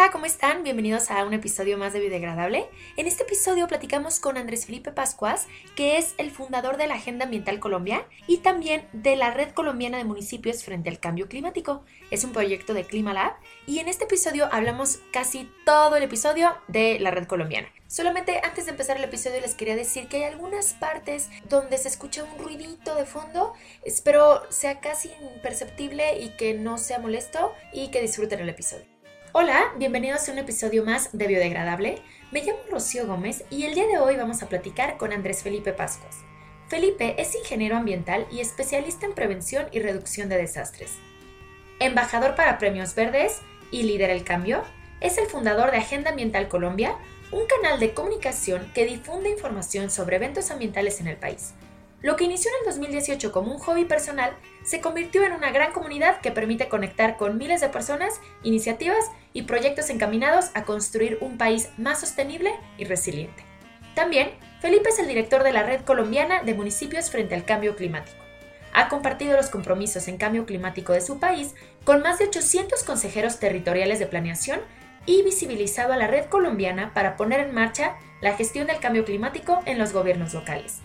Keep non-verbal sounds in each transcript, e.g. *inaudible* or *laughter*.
Hola, ¿cómo están? Bienvenidos a un episodio más de Biodegradable. En este episodio platicamos con Andrés Felipe Pascuas, que es el fundador de la Agenda Ambiental Colombia y también de la Red Colombiana de Municipios frente al Cambio Climático. Es un proyecto de Climalab y en este episodio hablamos casi todo el episodio de la Red Colombiana. Solamente antes de empezar el episodio les quería decir que hay algunas partes donde se escucha un ruidito de fondo. Espero sea casi imperceptible y que no sea molesto y que disfruten el episodio. Hola, bienvenidos a un episodio más de Biodegradable. Me llamo Rocío Gómez y el día de hoy vamos a platicar con Andrés Felipe Pascuas. Felipe es ingeniero ambiental y especialista en prevención y reducción de desastres. Embajador para Premios Verdes y Líder el Cambio, es el fundador de Agenda Ambiental Colombia, un canal de comunicación que difunde información sobre eventos ambientales en el país. Lo que inició en el 2018 como un hobby personal se convirtió en una gran comunidad que permite conectar con miles de personas, iniciativas y proyectos encaminados a construir un país más sostenible y resiliente. También, Felipe es el director de la Red Colombiana de Municipios frente al Cambio Climático. Ha compartido los compromisos en cambio climático de su país con más de 800 consejeros territoriales de planeación y visibilizado a la Red Colombiana para poner en marcha la gestión del cambio climático en los gobiernos locales.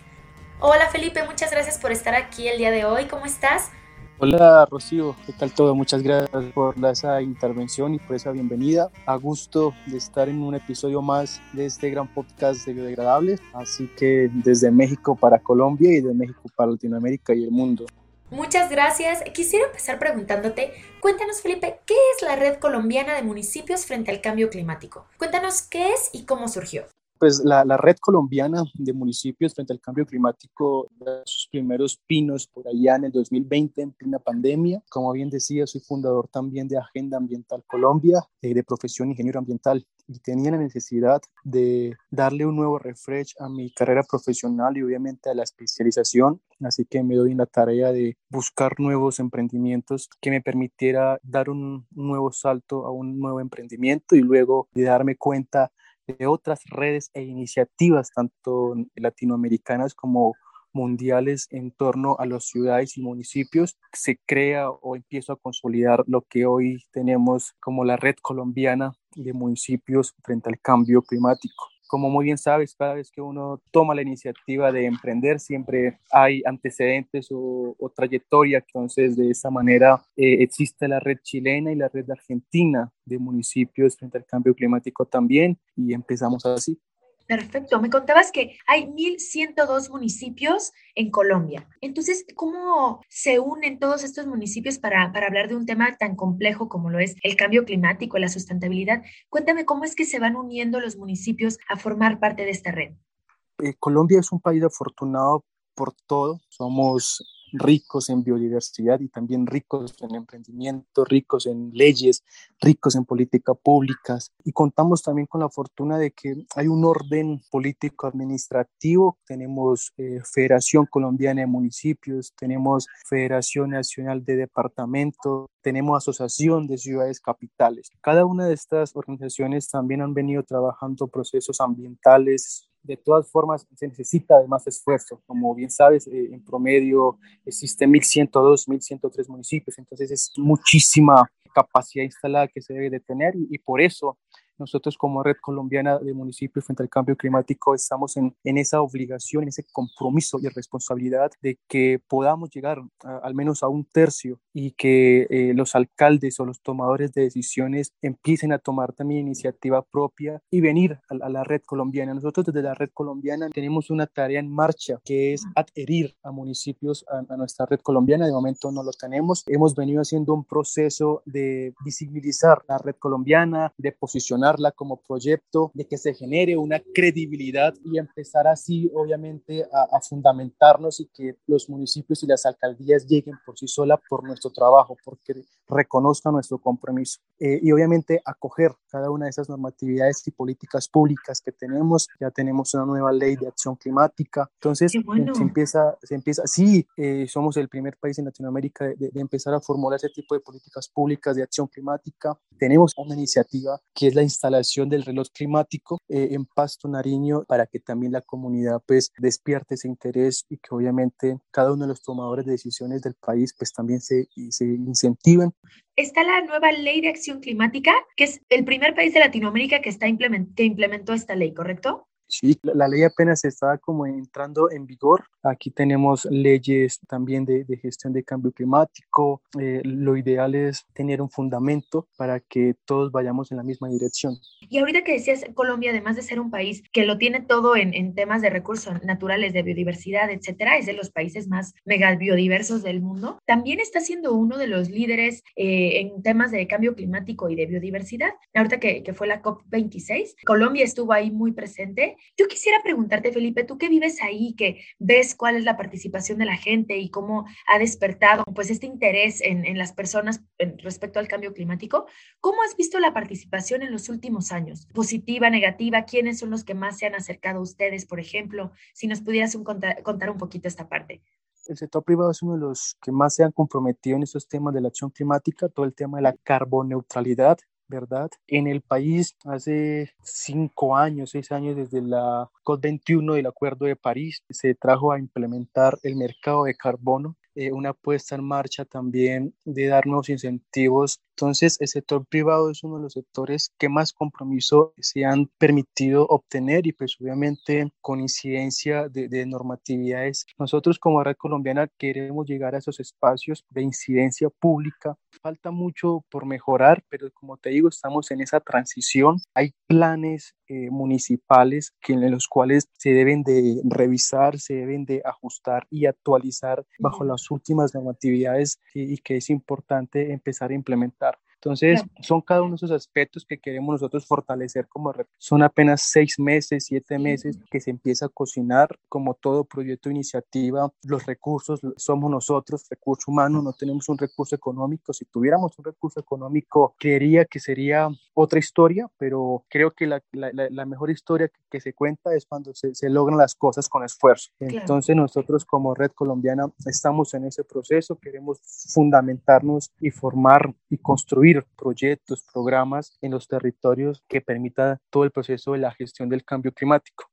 Hola Felipe, muchas gracias por estar aquí el día de hoy. ¿Cómo estás? Hola Rocío, ¿qué tal todo? Muchas gracias por esa intervención y por esa bienvenida. A gusto de estar en un episodio más de este gran podcast de Biodegradables. Así que desde México para Colombia y de México para Latinoamérica y el mundo. Muchas gracias. Quisiera empezar preguntándote, cuéntanos Felipe, ¿qué es la Red Colombiana de Municipios frente al Cambio Climático? Cuéntanos qué es y cómo surgió pues la, red colombiana de municipios frente al cambio climático da sus primeros pinos por allá en el 2020 en plena pandemia. Como bien decía, soy fundador también de Agenda Ambiental Colombia, eh, de profesión ingeniero ambiental y tenía la necesidad de darle un nuevo refresh a mi carrera profesional y obviamente a la especialización. Así que me doy en la tarea de buscar nuevos emprendimientos que me permitiera dar un nuevo salto a un nuevo emprendimiento y luego de darme cuenta de otras redes e iniciativas, tanto latinoamericanas como mundiales en torno a las ciudades y municipios, se crea o empieza a consolidar lo que hoy tenemos como la red colombiana de municipios frente al cambio climático como muy bien sabes, cada vez que uno toma la iniciativa de emprender, siempre hay antecedentes o, trayectoria. Entonces, de esa manera eh, existe la red chilena y la red argentina de municipios frente al cambio climático también, y empezamos así. Perfecto. Me contabas que hay 1.102 municipios en Colombia. Entonces, ¿cómo se unen todos estos municipios para, para, hablar de un tema tan complejo como lo es el cambio climático, la sustentabilidad? Cuéntame cómo es que se van uniendo los municipios a formar parte de esta red. Eh, Colombia es un país afortunado por todo. Somos ricos en biodiversidad y también ricos en emprendimiento, ricos en leyes, ricos en políticas públicas. Y contamos también con la fortuna de que hay un orden político administrativo. Tenemos eh, Federación Colombiana de Municipios, tenemos Federación Nacional de Departamentos, tenemos Asociación de Ciudades Capitales. Cada una de estas organizaciones también han venido trabajando procesos ambientales de todas formas se necesita de más esfuerzo. Como bien sabes, eh, en promedio existen 1.102, 1.103 municipios, entonces es muchísima capacidad instalada que se debe de tener y por eso nosotros como Red Colombiana de Municipios frente al Cambio Climático estamos en, en esa obligación, en ese compromiso y responsabilidad de que podamos llegar al menos a un tercio y que eh, los alcaldes o los tomadores de decisiones empiecen a tomar también iniciativa propia y venir a, la Red Colombiana. Nosotros desde la Red Colombiana tenemos una tarea en marcha que es adherir a municipios a, a nuestra Red Colombiana. De momento no lo tenemos. Hemos venido haciendo un proceso de visibilizar la Red Colombiana, de posicionar como proyecto, de que se genere una credibilidad y empezar así, obviamente, a, fundamentarnos y que los municipios y las alcaldías lleguen por sí sola por nuestro trabajo, porque reconozcan nuestro compromiso. Eh, y obviamente acoger cada una de esas normatividades y políticas públicas que tenemos. Ya tenemos una nueva ley de acción climática. Entonces, se empieza, se empieza, sí, eh, somos el primer país en Latinoamérica de, de empezar a formular ese tipo de políticas públicas de acción climática. Tenemos una iniciativa que es la instalación del reloj climático eh, en Pasto Nariño para que también la comunidad pues despierte ese interés y que obviamente cada uno de los tomadores de decisiones del país pues también se, se incentiven. Está la nueva ley de acción climática, que es el primer país de Latinoamérica que, está que implementó esta ley, ¿correcto? Sí, la, ley apenas está como entrando en vigor. Aquí tenemos leyes también de, gestión de cambio climático. Eh, lo ideal es tener un fundamento para que todos vayamos en la misma dirección. Y ahorita que decías, Colombia, además de ser un país que lo tiene todo en, en temas de recursos naturales, de biodiversidad, etcétera, es de los países más mega biodiversos del mundo, también está siendo uno de los líderes eh, en temas de cambio climático y de biodiversidad. Ahorita que, que fue la COP26, Colombia estuvo ahí muy presente yo quisiera preguntarte, Felipe, tú que vives ahí, que ves cuál es la participación de la gente y cómo ha despertado pues este interés en, las personas respecto al cambio climático, ¿cómo has visto la participación en los últimos años? ¿Positiva, negativa? ¿Quiénes son los que más se han acercado a ustedes, por ejemplo? Si nos pudieras contar, contar un poquito esta parte. El sector privado es uno de los que más se han comprometido en estos temas de la acción climática, todo el tema de la carboneutralidad, ¿verdad? En el país hace cinco años, seis años desde la COP21 del Acuerdo de París, se trajo a implementar el mercado de carbono eh, una puesta en marcha también de darnos incentivos. Entonces, el sector privado es uno de los sectores que más compromiso se han permitido obtener y pues obviamente con incidencia de, de normatividades. Nosotros como Red Colombiana queremos llegar a esos espacios de incidencia pública. Falta mucho por mejorar, pero como te digo, estamos en esa transición. Hay planes eh, municipales que, en los cuales se deben de revisar, se deben de ajustar y actualizar bajo las últimas normatividades y que es importante empezar a implementar. Entonces, son cada uno de esos aspectos que queremos nosotros fortalecer como red. Son apenas seis meses, siete meses que se empieza a cocinar como todo proyecto iniciativa. Los recursos somos nosotros, recurso humano, no tenemos un recurso económico. Si tuviéramos un recurso económico, creería que sería otra historia, pero creo que la, la, la mejor historia que, se cuenta es cuando se, se, logran las cosas con esfuerzo. Entonces, nosotros como red colombiana estamos en ese proceso, queremos fundamentarnos y formar y construir proyectos, programas en los territorios que permita todo el proceso de la gestión del cambio climático.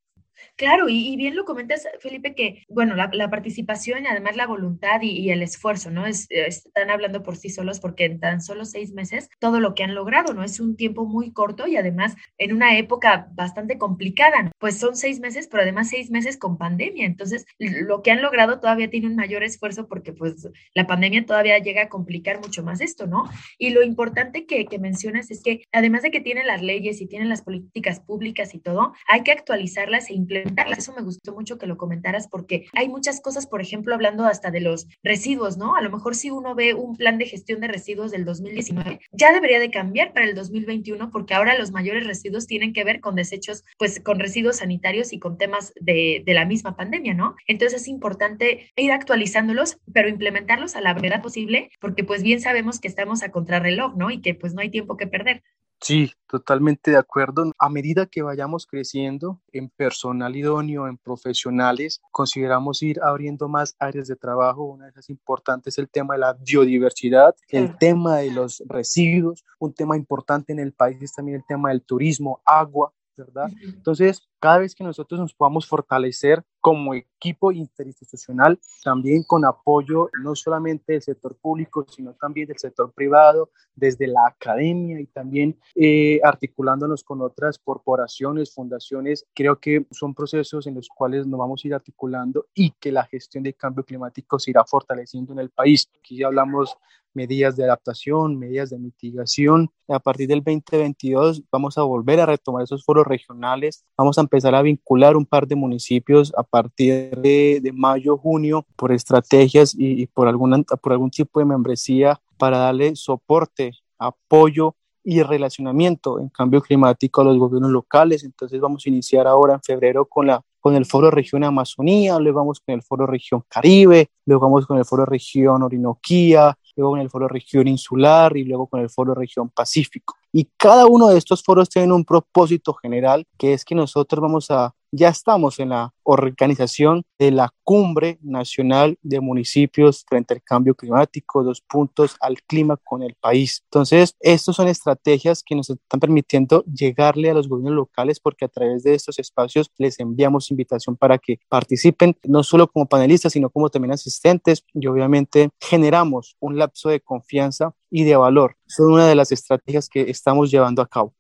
Claro, y, bien lo comentas, Felipe, que, bueno, la, participación y además la voluntad y, el esfuerzo, ¿no? Es, están hablando por sí solos porque en tan solo seis meses todo lo que han logrado, ¿no? Es un tiempo muy corto y además en una época bastante complicada, ¿no? Pues son seis meses, pero además seis meses con pandemia. Entonces, lo que han logrado todavía tiene un mayor esfuerzo porque pues la pandemia todavía llega a complicar mucho más esto, ¿no? Y lo importante que, que mencionas es que además de que tienen las leyes y tienen las políticas públicas y todo, hay que actualizarlas e implementarlas eso me gustó mucho que lo comentaras porque hay muchas cosas, por ejemplo, hablando hasta de los residuos, ¿no? A lo mejor si uno ve un plan de gestión de residuos del 2019, ya debería de cambiar para el 2021 porque ahora los mayores residuos tienen que ver con desechos, pues con residuos sanitarios y con temas de, de la misma pandemia, ¿no? Entonces es importante ir actualizándolos, pero implementarlos a la brevedad posible porque pues bien sabemos que estamos a contrarreloj, ¿no? Y que pues no hay tiempo que perder. Sí, totalmente de acuerdo. A medida que vayamos creciendo en personal idóneo, en profesionales, consideramos ir abriendo más áreas de trabajo. Una de esas importantes es el tema de la biodiversidad, el tema de los residuos. Un tema importante en el país es también el tema del turismo, agua, ¿verdad? Entonces, cada vez que nosotros nos podamos fortalecer como equipo interinstitucional, también con apoyo no solamente del sector público, sino también del sector privado, desde la academia y también eh, articulándonos con otras corporaciones, fundaciones, creo que son procesos en los cuales nos vamos a ir articulando y que la gestión del cambio climático se irá fortaleciendo en el país. Aquí ya hablamos medidas de adaptación, medidas de mitigación. A partir del 2022 vamos a volver a retomar esos foros regionales, vamos a empezar a vincular un par de municipios a partir de, mayo, junio, por estrategias y, por, alguna, por algún tipo de membresía para darle soporte, apoyo y relacionamiento en cambio climático a los gobiernos locales. Entonces vamos a iniciar ahora en febrero con la con el Foro Región Amazonía, luego vamos con el Foro Región Caribe, luego vamos con el Foro Región Orinoquía, luego con el Foro Región Insular y luego con el Foro Región Pacífico. Y cada uno de estos foros tiene un propósito general, que es que nosotros vamos a ya estamos en la organización de la Cumbre Nacional de Municipios frente al cambio climático, dos puntos al clima con el país. Entonces, estas son estrategias que nos están permitiendo llegarle a los gobiernos locales porque a través de estos espacios les enviamos invitación para que participen, no solo como panelistas, sino como también asistentes y obviamente generamos un lapso de confianza y de valor. Son una de las estrategias que estamos llevando a cabo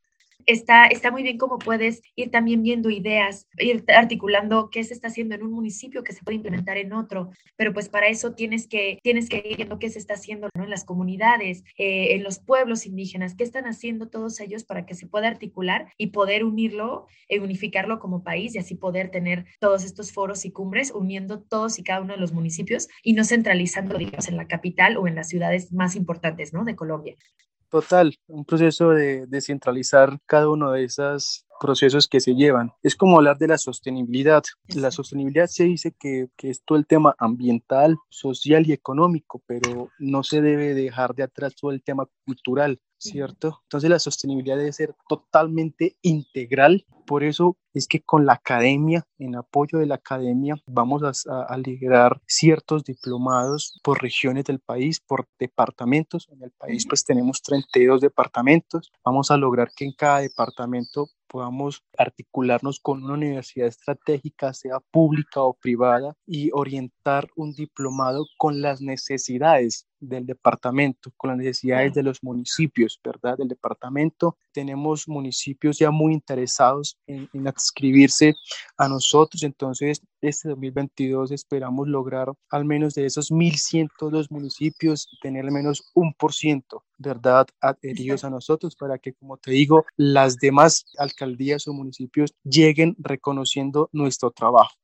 está, está muy bien cómo puedes ir también viendo ideas, ir articulando qué se está haciendo en un municipio que se puede implementar en otro, pero pues para eso tienes que, tienes que ir viendo qué se está haciendo en las comunidades, eh, en los pueblos indígenas, qué están haciendo todos ellos para que se pueda articular y poder unirlo, e unificarlo como país y así poder tener todos estos foros y cumbres uniendo todos y cada uno de los municipios y no centralizando, digamos, en la capital o en las ciudades más importantes, ¿no? De Colombia. Total, un proceso de descentralizar cada uno de esos procesos que se llevan. Es como hablar de la sostenibilidad. La sostenibilidad se dice que, que, es todo el tema ambiental, social y económico, pero no se debe dejar de atrás todo el tema cultural. ¿Cierto? Entonces la sostenibilidad debe ser totalmente integral. Por eso es que con la academia, en apoyo de la academia, vamos a, a, liderar ciertos diplomados por regiones del país, por departamentos. En el país pues tenemos 32 departamentos. Vamos a lograr que en cada departamento podamos articularnos con una universidad estratégica, sea pública o privada, y orientar un diplomado con las necesidades del departamento, con las necesidades de los municipios, ¿verdad? Del departamento. Tenemos municipios ya muy interesados en, en adscribirse a nosotros, entonces este 2022 esperamos lograr al menos de esos 1.102 municipios tener al menos un por ciento, ¿verdad?, adheridos a nosotros para que, como te digo, las demás alcaldías o municipios lleguen reconociendo nuestro trabajo.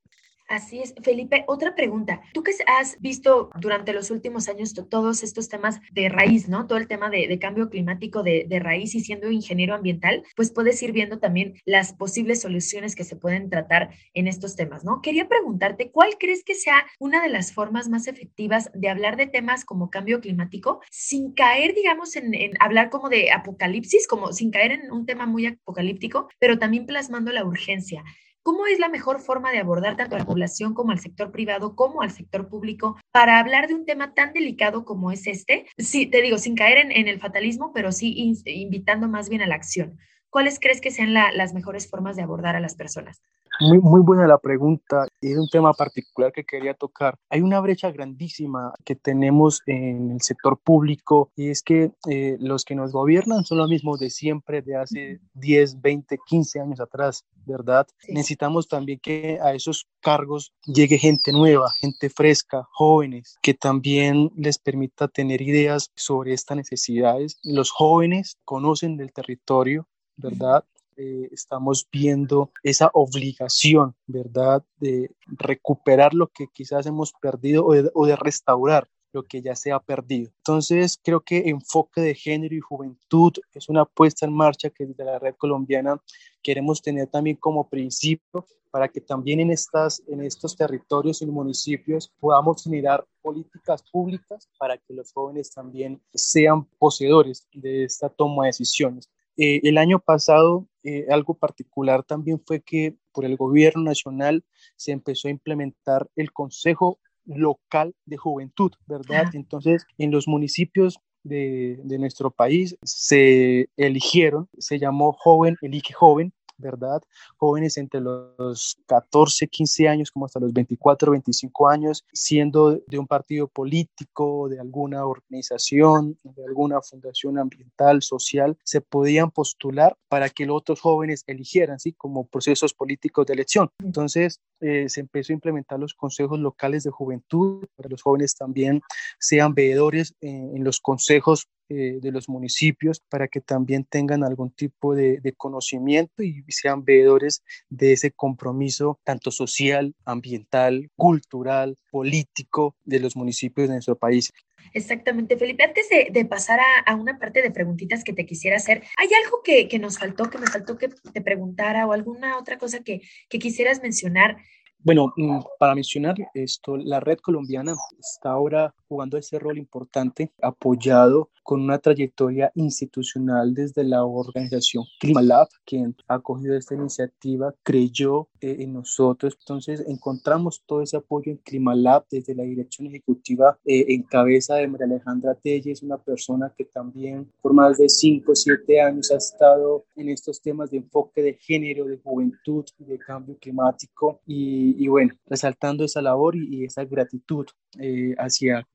Así es. Felipe, otra pregunta. Tú que has visto durante los últimos años todos estos temas de raíz, ¿no? Todo el tema de, cambio climático de, raíz y siendo ingeniero ambiental, pues puedes ir viendo también las posibles soluciones que se pueden tratar en estos temas, ¿no? Quería preguntarte, ¿cuál crees que sea una de las formas más efectivas de hablar de temas como cambio climático sin caer, digamos, en hablar como de apocalipsis, como sin caer en un tema muy apocalíptico, pero también plasmando la urgencia? ¿Cómo es la mejor forma de abordar tanto a la población como al sector privado como al sector público para hablar de un tema tan delicado como es este? Sí, te digo, sin caer en, el fatalismo, pero sí invitando más bien a la acción. ¿Cuáles crees que sean la, las mejores formas de abordar a las personas? Muy, muy buena la pregunta. Es un tema particular que quería tocar. Hay una brecha grandísima que tenemos en el sector público y es que eh, los que nos gobiernan son los mismos de siempre, de hace 10, 20, 15 años atrás, ¿verdad? Sí. Necesitamos también que a esos cargos llegue gente nueva, gente fresca, jóvenes, que también les permita tener ideas sobre estas necesidades. Los jóvenes conocen del territorio, ¿verdad? Eh, estamos viendo esa obligación, ¿verdad?, de recuperar lo que quizás hemos perdido o de, o de, restaurar lo que ya se ha perdido. Entonces, creo que enfoque de género y juventud es una puesta en marcha que desde la red colombiana queremos tener también como principio para que también en, estas, en estos territorios y municipios podamos generar políticas públicas para que los jóvenes también sean poseedores de esta toma de decisiones. Eh, el año pasado, eh, algo particular también fue que por el gobierno nacional se empezó a implementar el Consejo Local de Juventud, ¿verdad? Entonces, en los municipios de, de nuestro país se eligieron, se llamó Joven, Elige Joven, ¿verdad? Jóvenes entre los 14, 15 años como hasta los 24, 25 años, siendo de un partido político, de alguna organización, de alguna fundación ambiental, social, se podían postular para que los otros jóvenes eligieran, ¿sí? Como procesos políticos de elección. Entonces, eh, se empezó a implementar los consejos locales de juventud, para los jóvenes también sean veedores eh, en los consejos eh, de los municipios para que también tengan algún tipo de, de, conocimiento y sean veedores de ese compromiso tanto social, ambiental, cultural, político de los municipios de nuestro país. Exactamente, Felipe. Antes de, de pasar a, a, una parte de preguntitas que te quisiera hacer, ¿hay algo que, que, nos faltó, que me faltó que te preguntara o alguna otra cosa que, que quisieras mencionar? Bueno, mm, para mencionar esto, la red colombiana está ahora jugando ese rol importante, apoyado con una trayectoria institucional desde la organización ClimaLab, quien ha cogido esta iniciativa, creyó eh, en nosotros. Entonces encontramos todo ese apoyo en ClimaLab desde la dirección ejecutiva eh, en cabeza de María Alejandra Telles, una persona que también por más de 5 o 7 años ha estado en estos temas de enfoque de género, de juventud y de cambio climático. Y, bueno, resaltando esa labor y, esa gratitud eh, hacia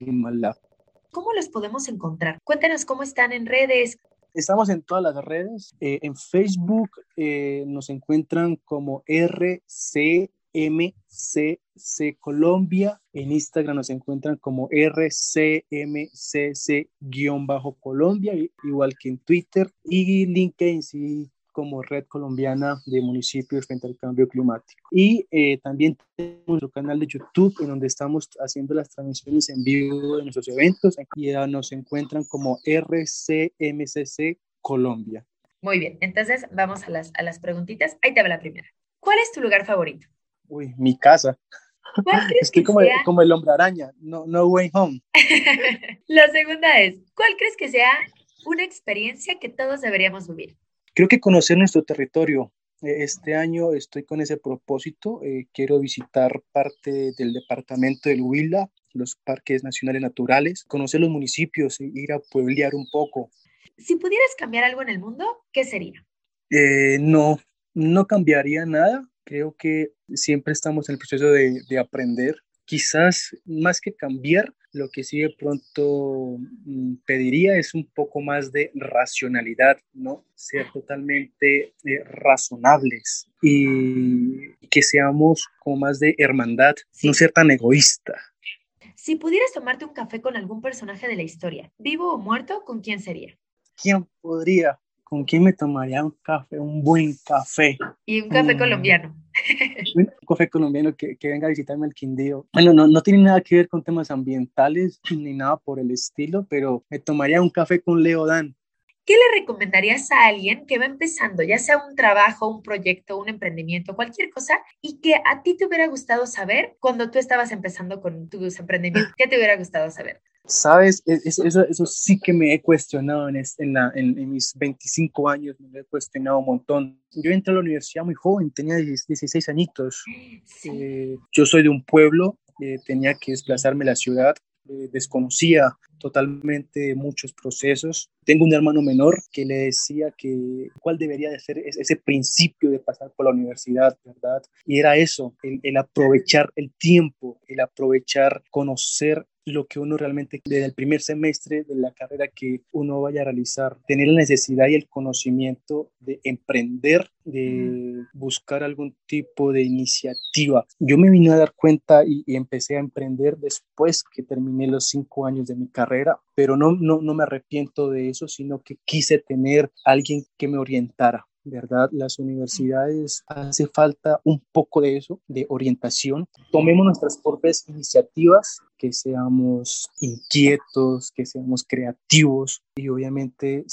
¿Cómo los podemos encontrar? Cuéntanos cómo están en redes. Estamos en todas las redes. Eh, en Facebook eh, nos encuentran como RCMCC Colombia. En Instagram nos encuentran como RCMCC-Colombia, igual que en Twitter. Y LinkedIn, sí como Red Colombiana de Municipios frente al Cambio Climático. Y eh, también tenemos nuestro canal de YouTube en donde estamos haciendo las transmisiones en vivo de nuestros eventos y nos encuentran como RCMCC Colombia. Muy bien, entonces vamos a las, a las preguntitas. Ahí te va la primera. ¿Cuál es tu lugar favorito? Uy, mi casa. *laughs* Estoy como, como el hombre araña, no, no way home. *laughs* la segunda es, ¿cuál crees que sea una experiencia que todos deberíamos vivir? Creo que conocer nuestro territorio. E, este año estoy con ese propósito. Eh, quiero visitar parte del departamento del Huila, los parques nacionales naturales, conocer los municipios ir a pueblear un poco. Si pudieras cambiar algo en el mundo, ¿qué sería? Eh, no, no cambiaría nada. Creo que siempre estamos en el proceso de, de aprender. Quizás más que cambiar, lo que sí de pronto mm, pediría es un poco más de racionalidad, ¿no? Ser totalmente eh, razonables y que seamos como más de hermandad, no ser tan egoísta. Si pudieras tomarte un café con algún personaje de la historia, vivo o muerto, ¿con quién sería? ¿Quién podría? ¿Con quién me tomaría un café? Un buen café. Y un café mm. colombiano. *laughs* un café colombiano que, que, venga a visitarme al Quindío. Bueno, no, no tiene nada que ver con temas ambientales *clears throat* ni nada por el estilo, pero me tomaría un café con Leo Dan. ¿Qué le recomendarías a alguien que va empezando, ya sea un trabajo, un proyecto, un emprendimiento, cualquier cosa, y que a ti te hubiera gustado saber cuando tú estabas empezando con tus emprendimientos? ¿Qué te hubiera gustado saber? Sabes, e, eso, eso, sí que me he cuestionado en, en, la, en, mis 25 años, me he cuestionado un montón. Yo entré a la universidad muy joven, tenía 16 añitos. Eh, yo soy de un pueblo, eh, tenía que desplazarme a la ciudad, eh, desconocía totalmente muchos procesos. Tengo un hermano menor que le decía que cuál debería de ser ese principio de pasar por la universidad, ¿verdad? Y era eso, el, el aprovechar el tiempo, el aprovechar, conocer lo que uno realmente desde el primer semestre de la carrera que uno vaya a realizar, tener la necesidad y el conocimiento de emprender, de buscar algún tipo de iniciativa. Yo me vine a dar cuenta y, empecé a emprender después que terminé los cinco años de mi carrera, pero no, no, no me arrepiento de eso, sino que quise tener alguien que me orientara ¿verdad? Las universidades hace falta un poco de eso, de orientación. Tomemos nuestras propias iniciativas, que seamos inquietos, que seamos creativos y obviamente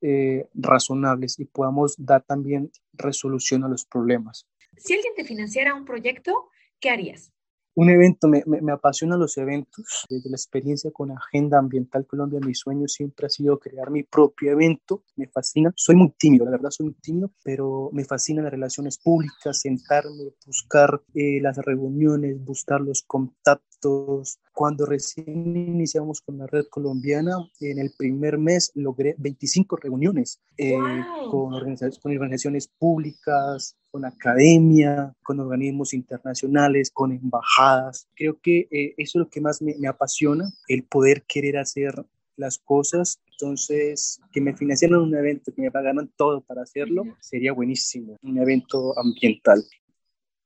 eh, razonables y podamos dar también resolución a los problemas. Si alguien te financiara un proyecto, ¿qué harías? Un evento, me, me, apasionan los eventos. Desde la experiencia con Agenda Ambiental Colombia, mi sueño siempre ha sido crear mi propio evento. Me fascina. Soy muy tímido, la verdad soy muy tímido, pero me fascina las relaciones públicas, sentarme, buscar eh, las reuniones, buscar los contactos. Cuando recién iniciamos con la red colombiana, en el primer mes logré 25 reuniones eh, con, organizaciones, con organizaciones públicas, con academia, con organismos internacionales, con embajadas. Creo que eh, eso es lo que más me, apasiona, el poder querer hacer las cosas. Entonncias, que me financiaran un evento, que me pagaran todo para hacerlo, sería buenísimo, un evento ambiental.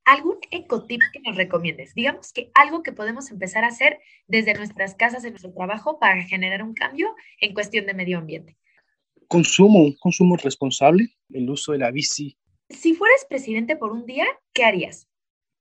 ¿Algún ecotip que nos recomiendes? Digamos que algo que podemos empezar a hacer desde nuestras casas, en nuestro trabajo, para generar un cambio en cuestión de medio ambiente. Consumo, un consumo responsable, el uso de la bici si fueras presidente por un día, ¿qué harías?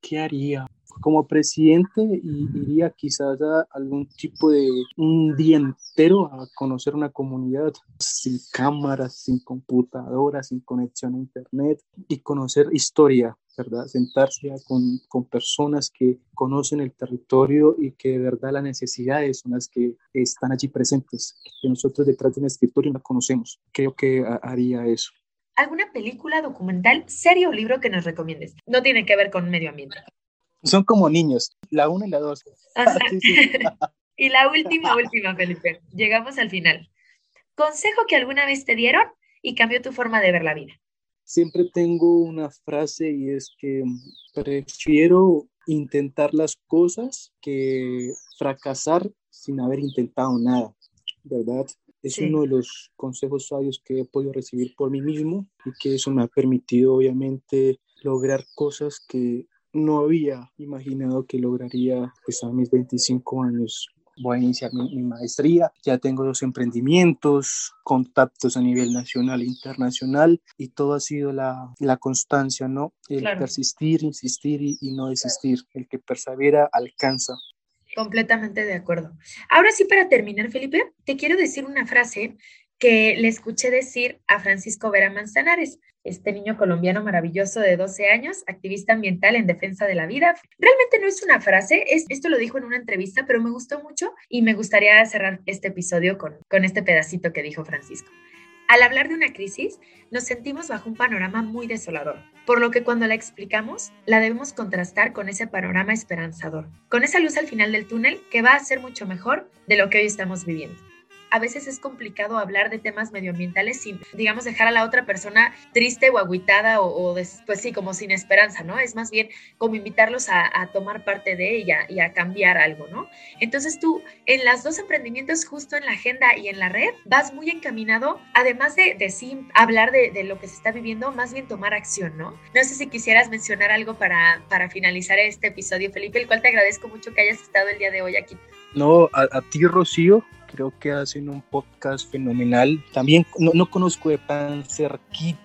¿Qué haría? Como presidente iría quizás a algún tipo de un día entero a conocer una comunidad sin cámaras, sin computadoras, sin conexión a internet y conocer historia, ¿verdad? Sentarse con, con, personas que conocen el territorio y que de verdad las necesidades son las que están allí presentes, que nosotros detrás de un escritorio no conocemos. Creo que haría eso. ¿Alguna película, documental, serie o libro que nos recomiendes? No tiene que ver con medio ambiente. Son como niños, la una y la dos. *laughs* *laughs* y la última, última, Felipe. Llegamos al final. Consejo que alguna vez te dieron y cambió tu forma de ver la vida. Siempre tengo una frase y es que prefiero intentar las cosas que fracasar sin haber intentado nada, ¿verdad? Es uno de los consejos sabios que he podido recibir por mí mismo y que eso me ha permitido obviamente lograr cosas que no había imaginado que lograría pues, a mis 25 años voy a iniciar mi, maestría, ya tengo dos emprendimientos, contactos a nivel nacional e internacional y todo ha sido la, la constancia, ¿no? El persistir, insistir y, y no desistir, el que persevera alcanza. Completamente de acuerdo. Ahora sí, para terminar, Felipe, te quiero decir una frase que le escuché decir a Francisco Vera Manzanares, este niño colombiano maravilloso de 12 años, activista ambiental en defensa de la vida. Realmente no es una frase, es, esto lo dijo en una entrevista, pero me gustó mucho y me gustaría cerrar este episodio con, con este pedacito que dijo Francisco. Al hablar de una crisis, nos sentimos bajo un panorama muy desolador, por lo que cuando la explicamos, la debemos contrastar con ese panorama esperanzador, con esa luz al final del túnel que va a ser mucho mejor de lo que hoy estamos viviendo a veces es complicado hablar de temas medioambientales sin, digamos, dejar a la otra persona triste o agüitada o, pues sí, como sin esperanza, ¿no? Es más bien como invitarlos a, tomar parte de ella y a cambiar algo, ¿no? Entonces tú, en las dos emprendimientos, justo en la agenda y en la red, vas muy encaminado, además de, de sí hablar de, de, lo que se está viviendo, más bien tomar acción, ¿no? No sé si quisieras mencionar algo para, para finalizar este episodio, Felipe, el cual te agradezco mucho que hayas estado el día de hoy aquí. No, a, a ti, Rocío, creo que hacen un podcast fenomenal. También no, no conozco de tan cerquita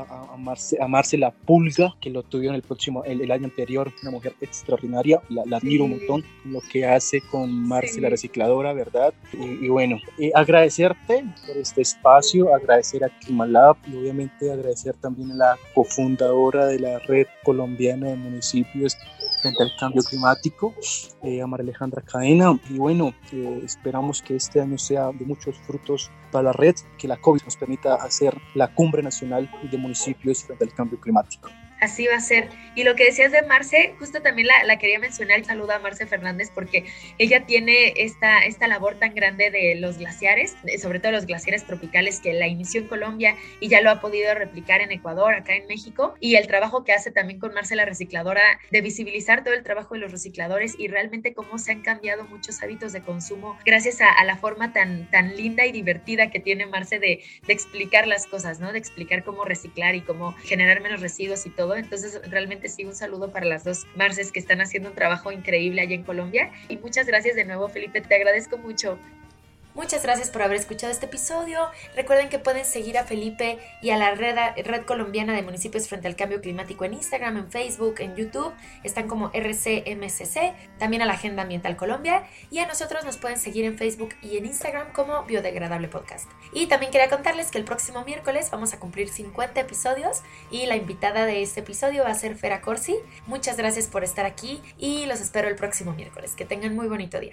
a, a, Marcela Pulga, que lo tuvieron el próximo, el, año anterior, una mujer extraordinaria, la, admiro un montón, lo que hace con Marcela Recicladora, ¿verdad? Y, bueno, agradecerte por este espacio, agradecer a Climalab y obviamente agradecer también a la cofundadora de la Red Colombiana de Municipios frente al cambio climático, eh, Alejandra Cadena. Y bueno, eh, esperamos que este año sea de muchos frutos para la red, que la COVID nos permita hacer la cumbre nacional de municipios frente al cambio climático. Así va a ser. Y lo que decías de Marce, justo también la, quería mencionar, saluda a Marce Fernández porque ella tiene esta, esta labor tan grande de los glaciares, sobre todo los glaciares tropicales que la inició en Colombia y ya lo ha podido replicar en Ecuador, acá en México, y el trabajo que hace también con Marce la recicladora de visibilizar todo el trabajo de los recicladores y realmente cómo se han cambiado muchos hábitos de consumo gracias a, la forma tan, tan linda y divertida que tiene Marce de, de explicar las cosas, ¿no? De explicar cómo reciclar y cómo generar menos residuos y entonces, realmente sí, un saludo para las dos Marces que están haciendo un trabajo increíble allá en Colombia. Y muchas gracias de nuevo, Felipe. Te agradezco mucho. Muchas gracias por haber escuchado este episodio. Recuerden que pueden seguir a Felipe y a la red, colombiana de municipios frente al cambio climático en Instagram, en Facebook, en YouTube. Están como RCMCC, también a la Agenda Ambiental Colombia. Y a nosotros nos pueden seguir en Facebook y en Instagram como Biodegradable Podcast. Y también quería contarles que el próximo miércoles vamos a cumplir 50 episodios y la invitada de este episodio va a ser Fera Corsi. Muchas gracias por estar aquí y los espero el próximo miércoles. Que tengan muy bonito día.